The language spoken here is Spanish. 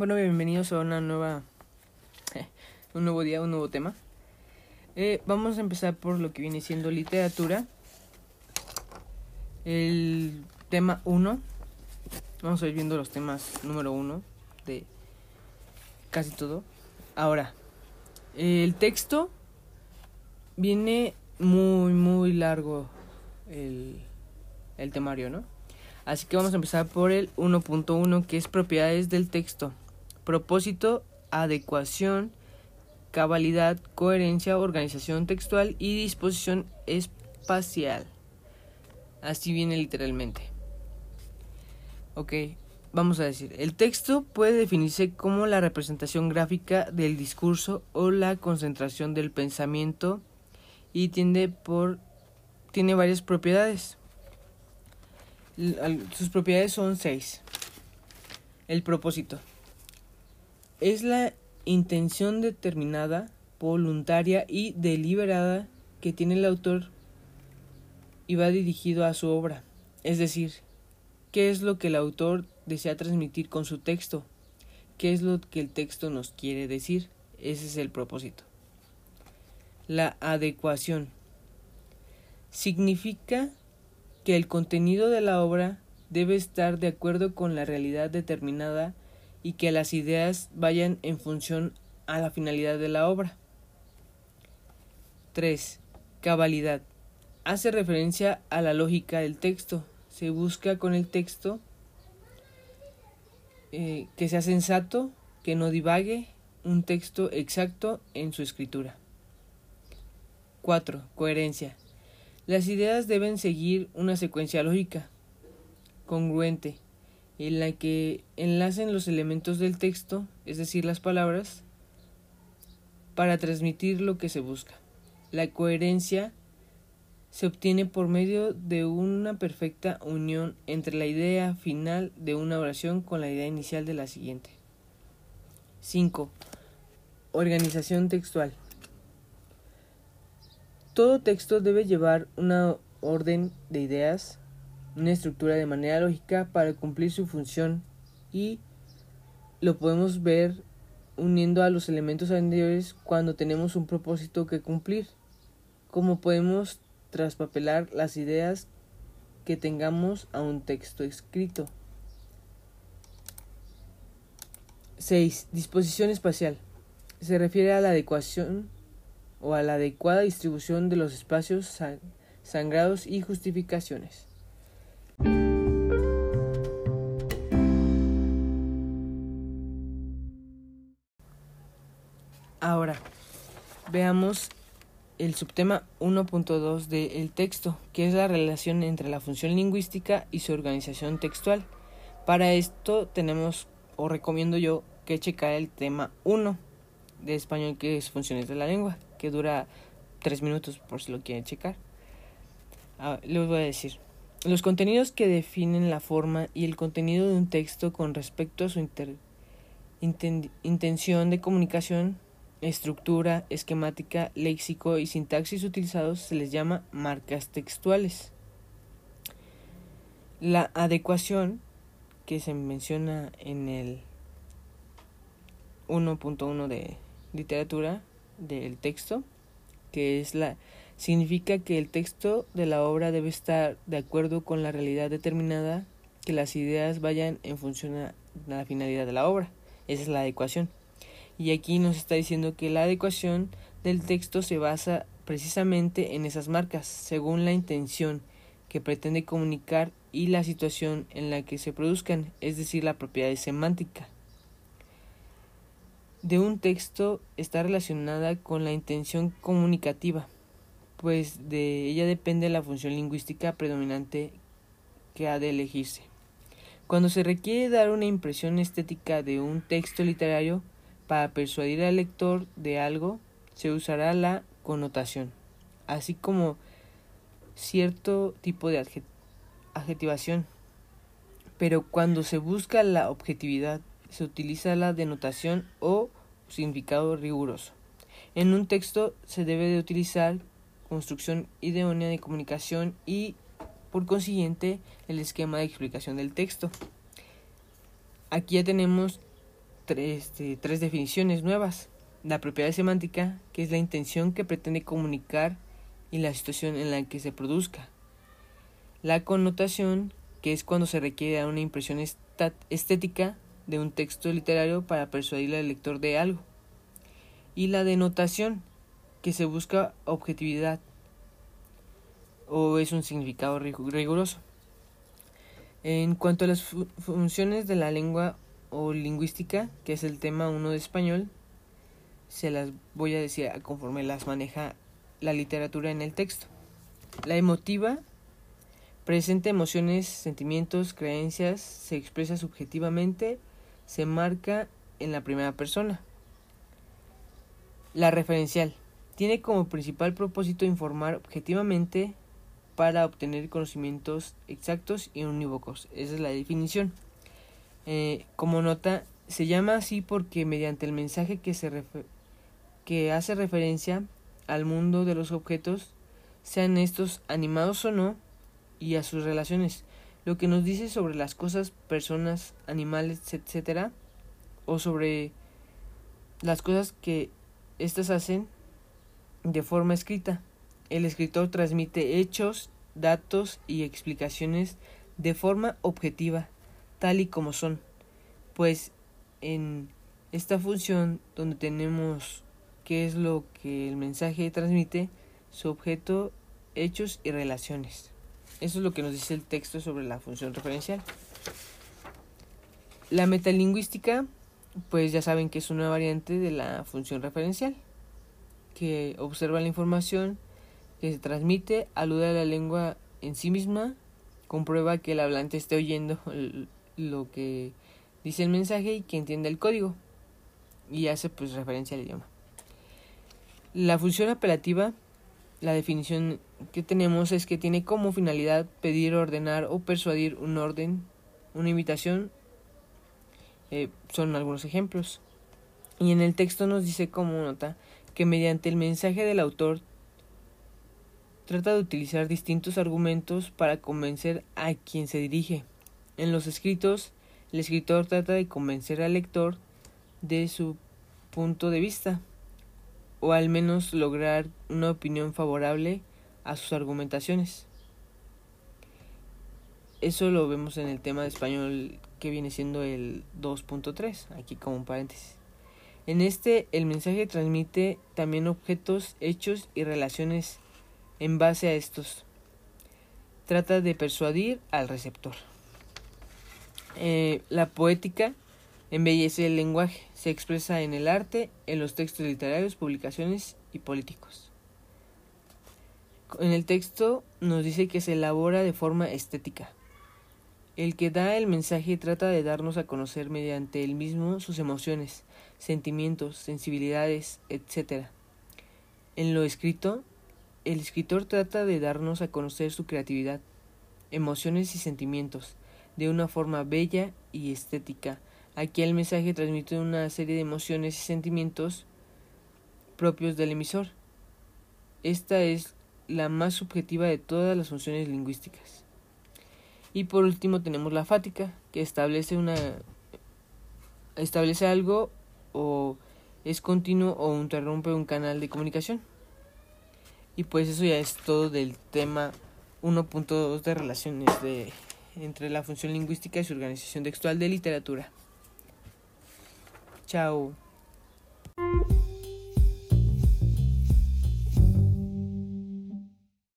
Bueno, bienvenidos a una nueva, un nuevo día, un nuevo tema. Eh, vamos a empezar por lo que viene siendo literatura. El tema 1. Vamos a ir viendo los temas número 1 de casi todo. Ahora, el texto viene muy, muy largo el, el temario, ¿no? Así que vamos a empezar por el 1.1 que es propiedades del texto propósito, adecuación, cabalidad, coherencia, organización textual y disposición espacial. Así viene literalmente. Ok, vamos a decir, el texto puede definirse como la representación gráfica del discurso o la concentración del pensamiento y tiende por tiene varias propiedades. Sus propiedades son seis. El propósito es la intención determinada, voluntaria y deliberada que tiene el autor y va dirigido a su obra. Es decir, ¿qué es lo que el autor desea transmitir con su texto? ¿Qué es lo que el texto nos quiere decir? Ese es el propósito. La adecuación significa que el contenido de la obra debe estar de acuerdo con la realidad determinada y que las ideas vayan en función a la finalidad de la obra. 3. Cabalidad. Hace referencia a la lógica del texto. Se busca con el texto eh, que sea sensato, que no divague, un texto exacto en su escritura. 4. Coherencia. Las ideas deben seguir una secuencia lógica, congruente, en la que enlacen los elementos del texto, es decir, las palabras, para transmitir lo que se busca. La coherencia se obtiene por medio de una perfecta unión entre la idea final de una oración con la idea inicial de la siguiente. 5. Organización textual. Todo texto debe llevar una orden de ideas, una estructura de manera lógica para cumplir su función y lo podemos ver uniendo a los elementos anteriores cuando tenemos un propósito que cumplir, como podemos traspapelar las ideas que tengamos a un texto escrito. 6. Disposición espacial. Se refiere a la adecuación o a la adecuada distribución de los espacios sangrados y justificaciones. Veamos el subtema 1.2 del texto, que es la relación entre la función lingüística y su organización textual. Para esto tenemos, o recomiendo yo, que checar el tema 1 de español, que es funciones de la lengua, que dura 3 minutos por si lo quieren checar. Les voy a decir. Los contenidos que definen la forma y el contenido de un texto con respecto a su intención de comunicación, estructura, esquemática, léxico y sintaxis utilizados se les llama marcas textuales. La adecuación, que se menciona en el 1.1 de literatura del texto, que es la significa que el texto de la obra debe estar de acuerdo con la realidad determinada, que las ideas vayan en función a la finalidad de la obra. Esa es la adecuación. Y aquí nos está diciendo que la adecuación del texto se basa precisamente en esas marcas, según la intención que pretende comunicar y la situación en la que se produzcan, es decir, la propiedad semántica de un texto está relacionada con la intención comunicativa pues de ella depende la función lingüística predominante que ha de elegirse. Cuando se requiere dar una impresión estética de un texto literario para persuadir al lector de algo, se usará la connotación, así como cierto tipo de adjetivación. Pero cuando se busca la objetividad, se utiliza la denotación o significado riguroso. En un texto se debe de utilizar construcción idónea de comunicación y, por consiguiente, el esquema de explicación del texto. Aquí ya tenemos tres, este, tres definiciones nuevas. La propiedad semántica, que es la intención que pretende comunicar y la situación en la que se produzca. La connotación, que es cuando se requiere una impresión estética de un texto literario para persuadir al lector de algo. Y la denotación, que se busca objetividad o es un significado riguroso. En cuanto a las funciones de la lengua o lingüística, que es el tema 1 de español, se las voy a decir conforme las maneja la literatura en el texto. La emotiva presenta emociones, sentimientos, creencias, se expresa subjetivamente, se marca en la primera persona. La referencial tiene como principal propósito informar objetivamente para obtener conocimientos exactos y unívocos. Esa es la definición. Eh, como nota, se llama así porque mediante el mensaje que, se que hace referencia al mundo de los objetos, sean estos animados o no, y a sus relaciones, lo que nos dice sobre las cosas, personas, animales, etc., o sobre las cosas que éstas hacen de forma escrita. El escritor transmite hechos, datos y explicaciones de forma objetiva, tal y como son, pues en esta función donde tenemos qué es lo que el mensaje transmite, su objeto, hechos y relaciones. Eso es lo que nos dice el texto sobre la función referencial. La metalingüística, pues ya saben que es una variante de la función referencial que observa la información que se transmite, alude a la lengua en sí misma, comprueba que el hablante esté oyendo lo que dice el mensaje y que entiende el código y hace pues referencia al idioma. La función apelativa, la definición que tenemos es que tiene como finalidad pedir, ordenar o persuadir un orden, una invitación, eh, son algunos ejemplos. Y en el texto nos dice como nota que mediante el mensaje del autor trata de utilizar distintos argumentos para convencer a quien se dirige. En los escritos, el escritor trata de convencer al lector de su punto de vista, o al menos lograr una opinión favorable a sus argumentaciones. Eso lo vemos en el tema de español que viene siendo el 2.3, aquí como un paréntesis. En este, el mensaje transmite también objetos, hechos y relaciones en base a estos. Trata de persuadir al receptor. Eh, la poética embellece el lenguaje, se expresa en el arte, en los textos literarios, publicaciones y políticos. En el texto nos dice que se elabora de forma estética. El que da el mensaje trata de darnos a conocer mediante el mismo sus emociones, sentimientos, sensibilidades, etc. En lo escrito, el escritor trata de darnos a conocer su creatividad, emociones y sentimientos de una forma bella y estética. Aquí el mensaje transmite una serie de emociones y sentimientos propios del emisor. Esta es la más subjetiva de todas las funciones lingüísticas. Y por último tenemos la fática, que establece una establece algo o es continuo o interrumpe un canal de comunicación. Y pues eso ya es todo del tema 1.2 de relaciones de, entre la función lingüística y su organización textual de literatura. Chao.